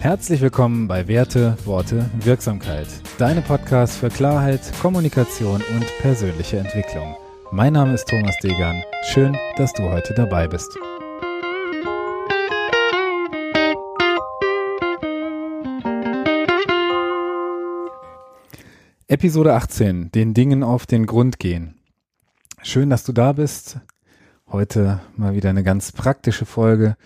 Herzlich willkommen bei Werte, Worte, Wirksamkeit. Deine Podcast für Klarheit, Kommunikation und persönliche Entwicklung. Mein Name ist Thomas Degan. Schön, dass du heute dabei bist. Episode 18. Den Dingen auf den Grund gehen. Schön, dass du da bist. Heute mal wieder eine ganz praktische Folge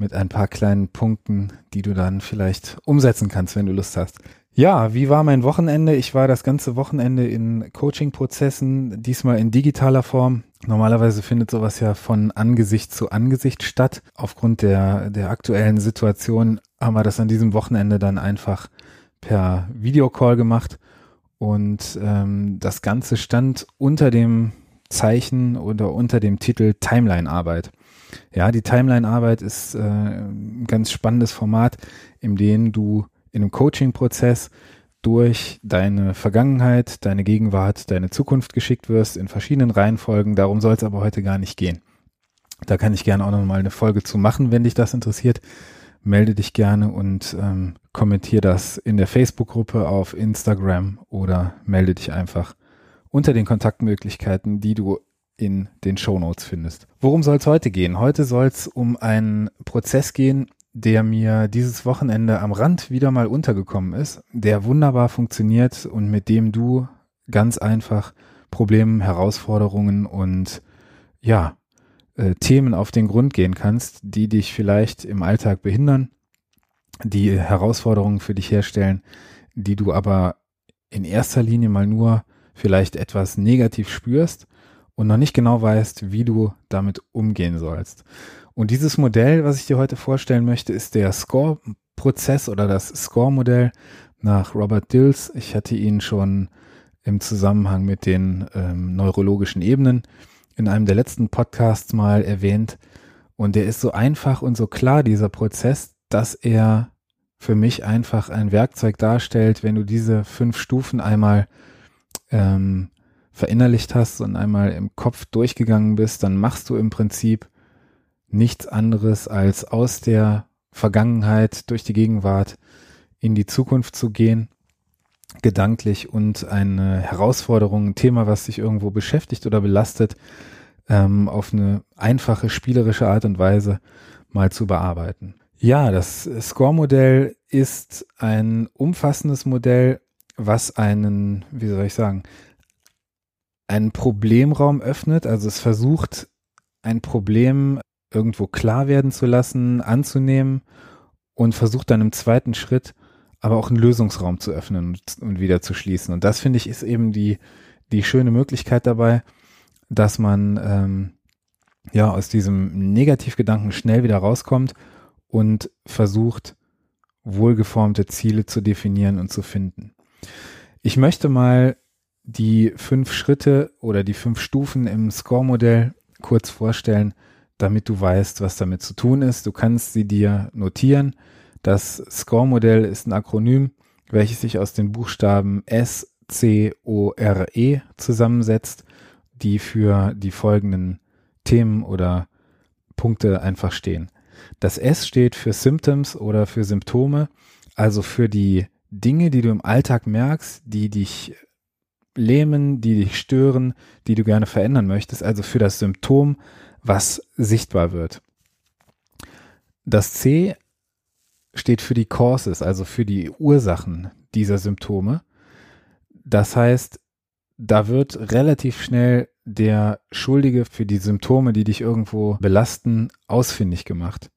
mit ein paar kleinen Punkten, die du dann vielleicht umsetzen kannst, wenn du Lust hast. Ja, wie war mein Wochenende? Ich war das ganze Wochenende in Coaching-Prozessen, diesmal in digitaler Form. Normalerweise findet sowas ja von Angesicht zu Angesicht statt. Aufgrund der, der aktuellen Situation haben wir das an diesem Wochenende dann einfach per Videocall gemacht. Und ähm, das Ganze stand unter dem Zeichen oder unter dem Titel Timeline-Arbeit. Ja, die Timeline-Arbeit ist äh, ein ganz spannendes Format, in dem du in einem Coaching-Prozess durch deine Vergangenheit, deine Gegenwart, deine Zukunft geschickt wirst in verschiedenen Reihenfolgen. Darum soll es aber heute gar nicht gehen. Da kann ich gerne auch noch mal eine Folge zu machen, wenn dich das interessiert. Melde dich gerne und ähm, kommentier das in der Facebook-Gruppe auf Instagram oder melde dich einfach unter den Kontaktmöglichkeiten, die du in den Show Notes findest. Worum soll es heute gehen? Heute soll es um einen Prozess gehen, der mir dieses Wochenende am Rand wieder mal untergekommen ist, der wunderbar funktioniert und mit dem du ganz einfach Problemen, Herausforderungen und ja, äh, Themen auf den Grund gehen kannst, die dich vielleicht im Alltag behindern, die Herausforderungen für dich herstellen, die du aber in erster Linie mal nur vielleicht etwas negativ spürst und noch nicht genau weißt, wie du damit umgehen sollst. Und dieses Modell, was ich dir heute vorstellen möchte, ist der Score-Prozess oder das Score-Modell nach Robert Dills. Ich hatte ihn schon im Zusammenhang mit den ähm, neurologischen Ebenen in einem der letzten Podcasts mal erwähnt. Und der ist so einfach und so klar, dieser Prozess, dass er für mich einfach ein Werkzeug darstellt, wenn du diese fünf Stufen einmal ähm, verinnerlicht hast und einmal im Kopf durchgegangen bist, dann machst du im Prinzip nichts anderes als aus der Vergangenheit durch die Gegenwart in die Zukunft zu gehen, gedanklich und eine Herausforderung, ein Thema, was dich irgendwo beschäftigt oder belastet, ähm, auf eine einfache, spielerische Art und Weise mal zu bearbeiten. Ja, das Score-Modell ist ein umfassendes Modell, was einen, wie soll ich sagen, einen Problemraum öffnet. Also es versucht, ein Problem irgendwo klar werden zu lassen, anzunehmen und versucht dann im zweiten Schritt aber auch einen Lösungsraum zu öffnen und, und wieder zu schließen. Und das finde ich ist eben die, die schöne Möglichkeit dabei, dass man ähm, ja aus diesem Negativgedanken schnell wieder rauskommt und versucht, wohlgeformte Ziele zu definieren und zu finden. Ich möchte mal die fünf Schritte oder die fünf Stufen im Score-Modell kurz vorstellen, damit du weißt, was damit zu tun ist. Du kannst sie dir notieren. Das Score-Modell ist ein Akronym, welches sich aus den Buchstaben S, C, O, R, E zusammensetzt, die für die folgenden Themen oder Punkte einfach stehen. Das S steht für Symptoms oder für Symptome, also für die Dinge, die du im Alltag merkst, die dich lähmen, die dich stören, die du gerne verändern möchtest, also für das Symptom, was sichtbar wird. Das C steht für die Causes, also für die Ursachen dieser Symptome. Das heißt, da wird relativ schnell der Schuldige für die Symptome, die dich irgendwo belasten, ausfindig gemacht.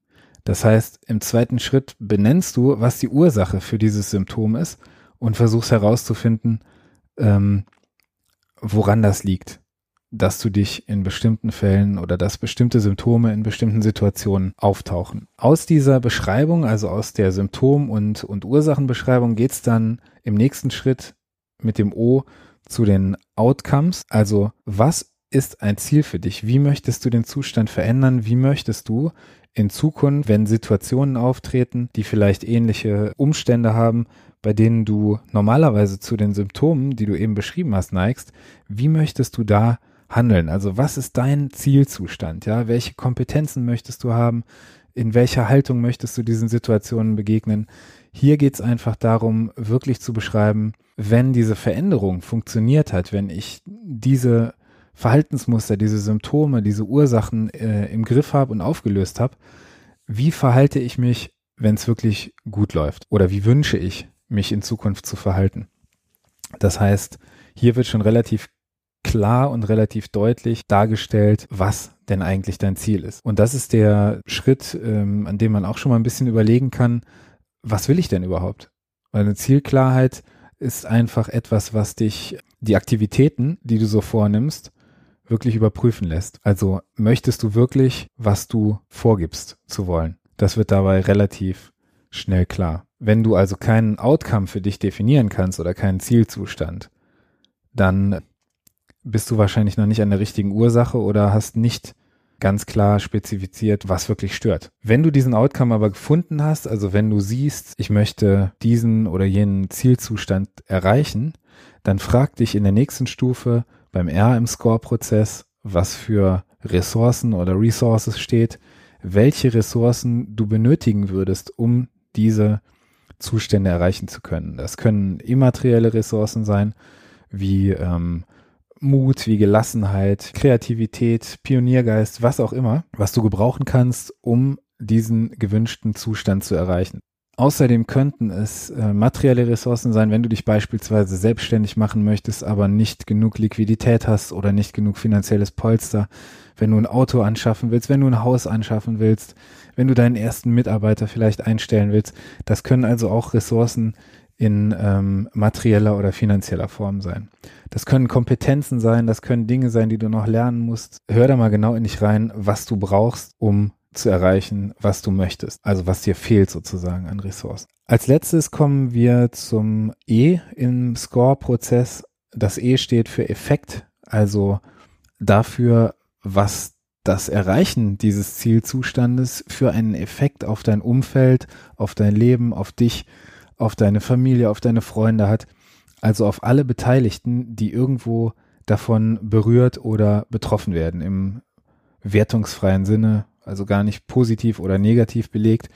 Das heißt, im zweiten Schritt benennst du, was die Ursache für dieses Symptom ist und versuchst herauszufinden, ähm, woran das liegt, dass du dich in bestimmten Fällen oder dass bestimmte Symptome in bestimmten Situationen auftauchen. Aus dieser Beschreibung, also aus der Symptom- und, und Ursachenbeschreibung, geht's dann im nächsten Schritt mit dem O zu den Outcomes. Also was ist ein Ziel für dich? Wie möchtest du den Zustand verändern? Wie möchtest du in Zukunft, wenn Situationen auftreten, die vielleicht ähnliche Umstände haben, bei denen du normalerweise zu den Symptomen, die du eben beschrieben hast, neigst, wie möchtest du da handeln? Also was ist dein Zielzustand? Ja, welche Kompetenzen möchtest du haben? in welcher Haltung möchtest du diesen Situationen begegnen. Hier geht es einfach darum, wirklich zu beschreiben, wenn diese Veränderung funktioniert hat, wenn ich diese Verhaltensmuster, diese Symptome, diese Ursachen äh, im Griff habe und aufgelöst habe, wie verhalte ich mich, wenn es wirklich gut läuft? Oder wie wünsche ich, mich in Zukunft zu verhalten? Das heißt, hier wird schon relativ klar und relativ deutlich dargestellt, was denn eigentlich dein Ziel ist. Und das ist der Schritt, ähm, an dem man auch schon mal ein bisschen überlegen kann, was will ich denn überhaupt? Weil eine Zielklarheit ist einfach etwas, was dich, die Aktivitäten, die du so vornimmst, wirklich überprüfen lässt. Also möchtest du wirklich, was du vorgibst zu wollen? Das wird dabei relativ schnell klar. Wenn du also keinen Outcome für dich definieren kannst oder keinen Zielzustand, dann bist du wahrscheinlich noch nicht an der richtigen Ursache oder hast nicht ganz klar spezifiziert, was wirklich stört. Wenn du diesen Outcome aber gefunden hast, also wenn du siehst, ich möchte diesen oder jenen Zielzustand erreichen, dann frag dich in der nächsten Stufe beim R im Score-Prozess, was für Ressourcen oder Resources steht, welche Ressourcen du benötigen würdest, um diese Zustände erreichen zu können. Das können immaterielle Ressourcen sein, wie ähm, Mut, wie Gelassenheit, Kreativität, Pioniergeist, was auch immer, was du gebrauchen kannst, um diesen gewünschten Zustand zu erreichen. Außerdem könnten es äh, materielle Ressourcen sein, wenn du dich beispielsweise selbstständig machen möchtest, aber nicht genug Liquidität hast oder nicht genug finanzielles Polster, wenn du ein Auto anschaffen willst, wenn du ein Haus anschaffen willst, wenn du deinen ersten Mitarbeiter vielleicht einstellen willst. Das können also auch Ressourcen in ähm, materieller oder finanzieller Form sein. Das können Kompetenzen sein, das können Dinge sein, die du noch lernen musst. Hör da mal genau in dich rein, was du brauchst, um zu erreichen, was du möchtest. Also was dir fehlt sozusagen an Ressourcen. Als letztes kommen wir zum E im Score-Prozess. Das E steht für Effekt, also dafür, was das Erreichen dieses Zielzustandes für einen Effekt auf dein Umfeld, auf dein Leben, auf dich auf deine Familie, auf deine Freunde hat, also auf alle Beteiligten, die irgendwo davon berührt oder betroffen werden im wertungsfreien Sinne, also gar nicht positiv oder negativ belegt,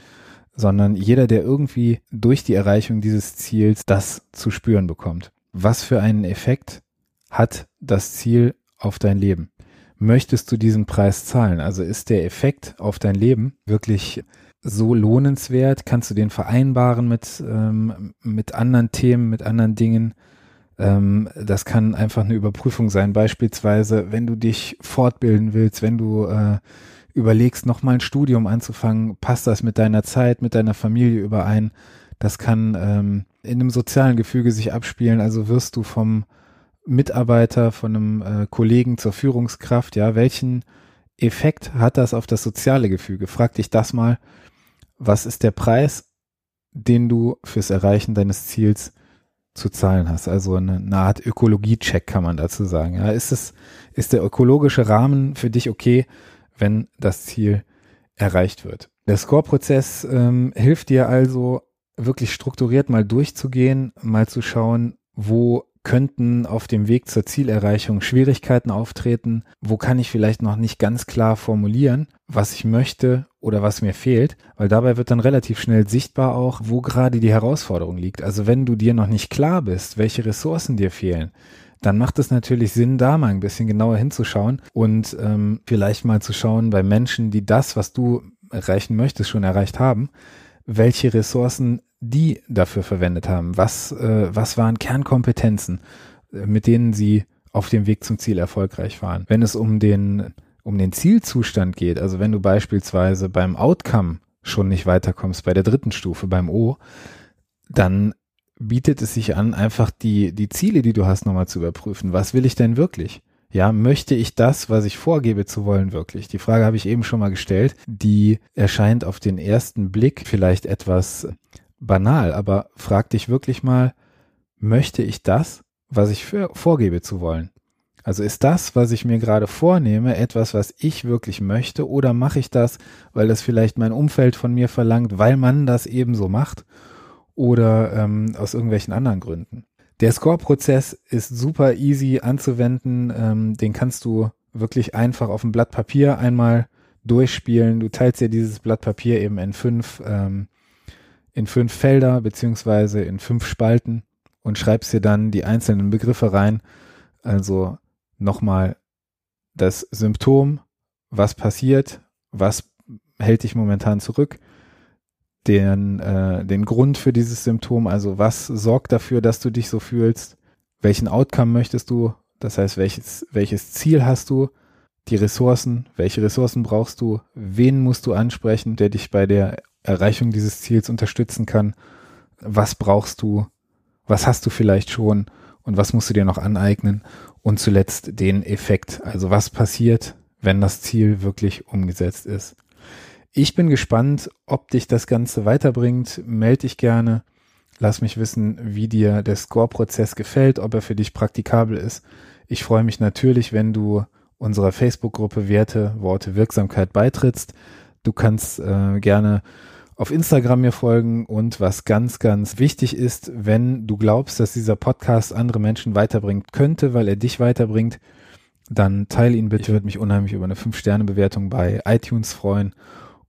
sondern jeder, der irgendwie durch die Erreichung dieses Ziels das zu spüren bekommt. Was für einen Effekt hat das Ziel auf dein Leben? Möchtest du diesen Preis zahlen? Also ist der Effekt auf dein Leben wirklich so lohnenswert? Kannst du den vereinbaren mit, ähm, mit anderen Themen, mit anderen Dingen? Ähm, das kann einfach eine Überprüfung sein. Beispielsweise, wenn du dich fortbilden willst, wenn du äh, überlegst, nochmal ein Studium anzufangen, passt das mit deiner Zeit, mit deiner Familie überein? Das kann ähm, in einem sozialen Gefüge sich abspielen. Also wirst du vom Mitarbeiter, von einem äh, Kollegen zur Führungskraft, ja, welchen Effekt hat das auf das soziale Gefüge? Frag dich das mal was ist der Preis, den du fürs Erreichen deines Ziels zu zahlen hast. Also eine, eine Art Ökologie-Check kann man dazu sagen. Ja, ist es, ist der ökologische Rahmen für dich okay, wenn das Ziel erreicht wird? Der Score-Prozess ähm, hilft dir also wirklich strukturiert mal durchzugehen, mal zu schauen, wo könnten auf dem Weg zur Zielerreichung Schwierigkeiten auftreten? Wo kann ich vielleicht noch nicht ganz klar formulieren, was ich möchte oder was mir fehlt? Weil dabei wird dann relativ schnell sichtbar auch, wo gerade die Herausforderung liegt. Also wenn du dir noch nicht klar bist, welche Ressourcen dir fehlen, dann macht es natürlich Sinn, da mal ein bisschen genauer hinzuschauen und ähm, vielleicht mal zu schauen bei Menschen, die das, was du erreichen möchtest, schon erreicht haben, welche Ressourcen die dafür verwendet haben. Was, äh, was waren Kernkompetenzen, äh, mit denen sie auf dem Weg zum Ziel erfolgreich waren? Wenn es um den, um den Zielzustand geht, also wenn du beispielsweise beim Outcome schon nicht weiterkommst, bei der dritten Stufe, beim O, dann bietet es sich an, einfach die, die Ziele, die du hast, nochmal zu überprüfen. Was will ich denn wirklich? Ja, möchte ich das, was ich vorgebe zu wollen, wirklich? Die Frage habe ich eben schon mal gestellt. Die erscheint auf den ersten Blick vielleicht etwas banal, aber frag dich wirklich mal, möchte ich das, was ich für, vorgebe zu wollen? Also ist das, was ich mir gerade vornehme, etwas, was ich wirklich möchte, oder mache ich das, weil das vielleicht mein Umfeld von mir verlangt, weil man das ebenso macht, oder ähm, aus irgendwelchen anderen Gründen? Der Score-Prozess ist super easy anzuwenden. Ähm, den kannst du wirklich einfach auf ein Blatt Papier einmal durchspielen. Du teilst dir dieses Blatt Papier eben in fünf, ähm, in fünf Felder beziehungsweise in fünf Spalten und schreibst dir dann die einzelnen Begriffe rein. Also nochmal das Symptom, was passiert, was hält dich momentan zurück, den, äh, den Grund für dieses Symptom, also was sorgt dafür, dass du dich so fühlst, welchen Outcome möchtest du, das heißt, welches, welches Ziel hast du, die Ressourcen, welche Ressourcen brauchst du, wen musst du ansprechen, der dich bei der Erreichung dieses Ziels unterstützen kann, was brauchst du, was hast du vielleicht schon? Und was musst du dir noch aneignen? Und zuletzt den Effekt, also was passiert, wenn das Ziel wirklich umgesetzt ist. Ich bin gespannt, ob dich das Ganze weiterbringt. Meld dich gerne. Lass mich wissen, wie dir der Score-Prozess gefällt, ob er für dich praktikabel ist. Ich freue mich natürlich, wenn du unserer Facebook-Gruppe Werte, Worte, Wirksamkeit beitrittst. Du kannst äh, gerne auf Instagram mir folgen und was ganz, ganz wichtig ist, wenn du glaubst, dass dieser Podcast andere Menschen weiterbringen könnte, weil er dich weiterbringt, dann teile ihn bitte. Ich würde mich unheimlich über eine 5-Sterne-Bewertung bei iTunes freuen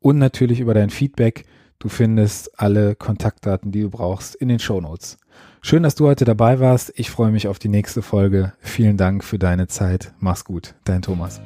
und natürlich über dein Feedback. Du findest alle Kontaktdaten, die du brauchst, in den Show Notes. Schön, dass du heute dabei warst. Ich freue mich auf die nächste Folge. Vielen Dank für deine Zeit. Mach's gut. Dein Thomas.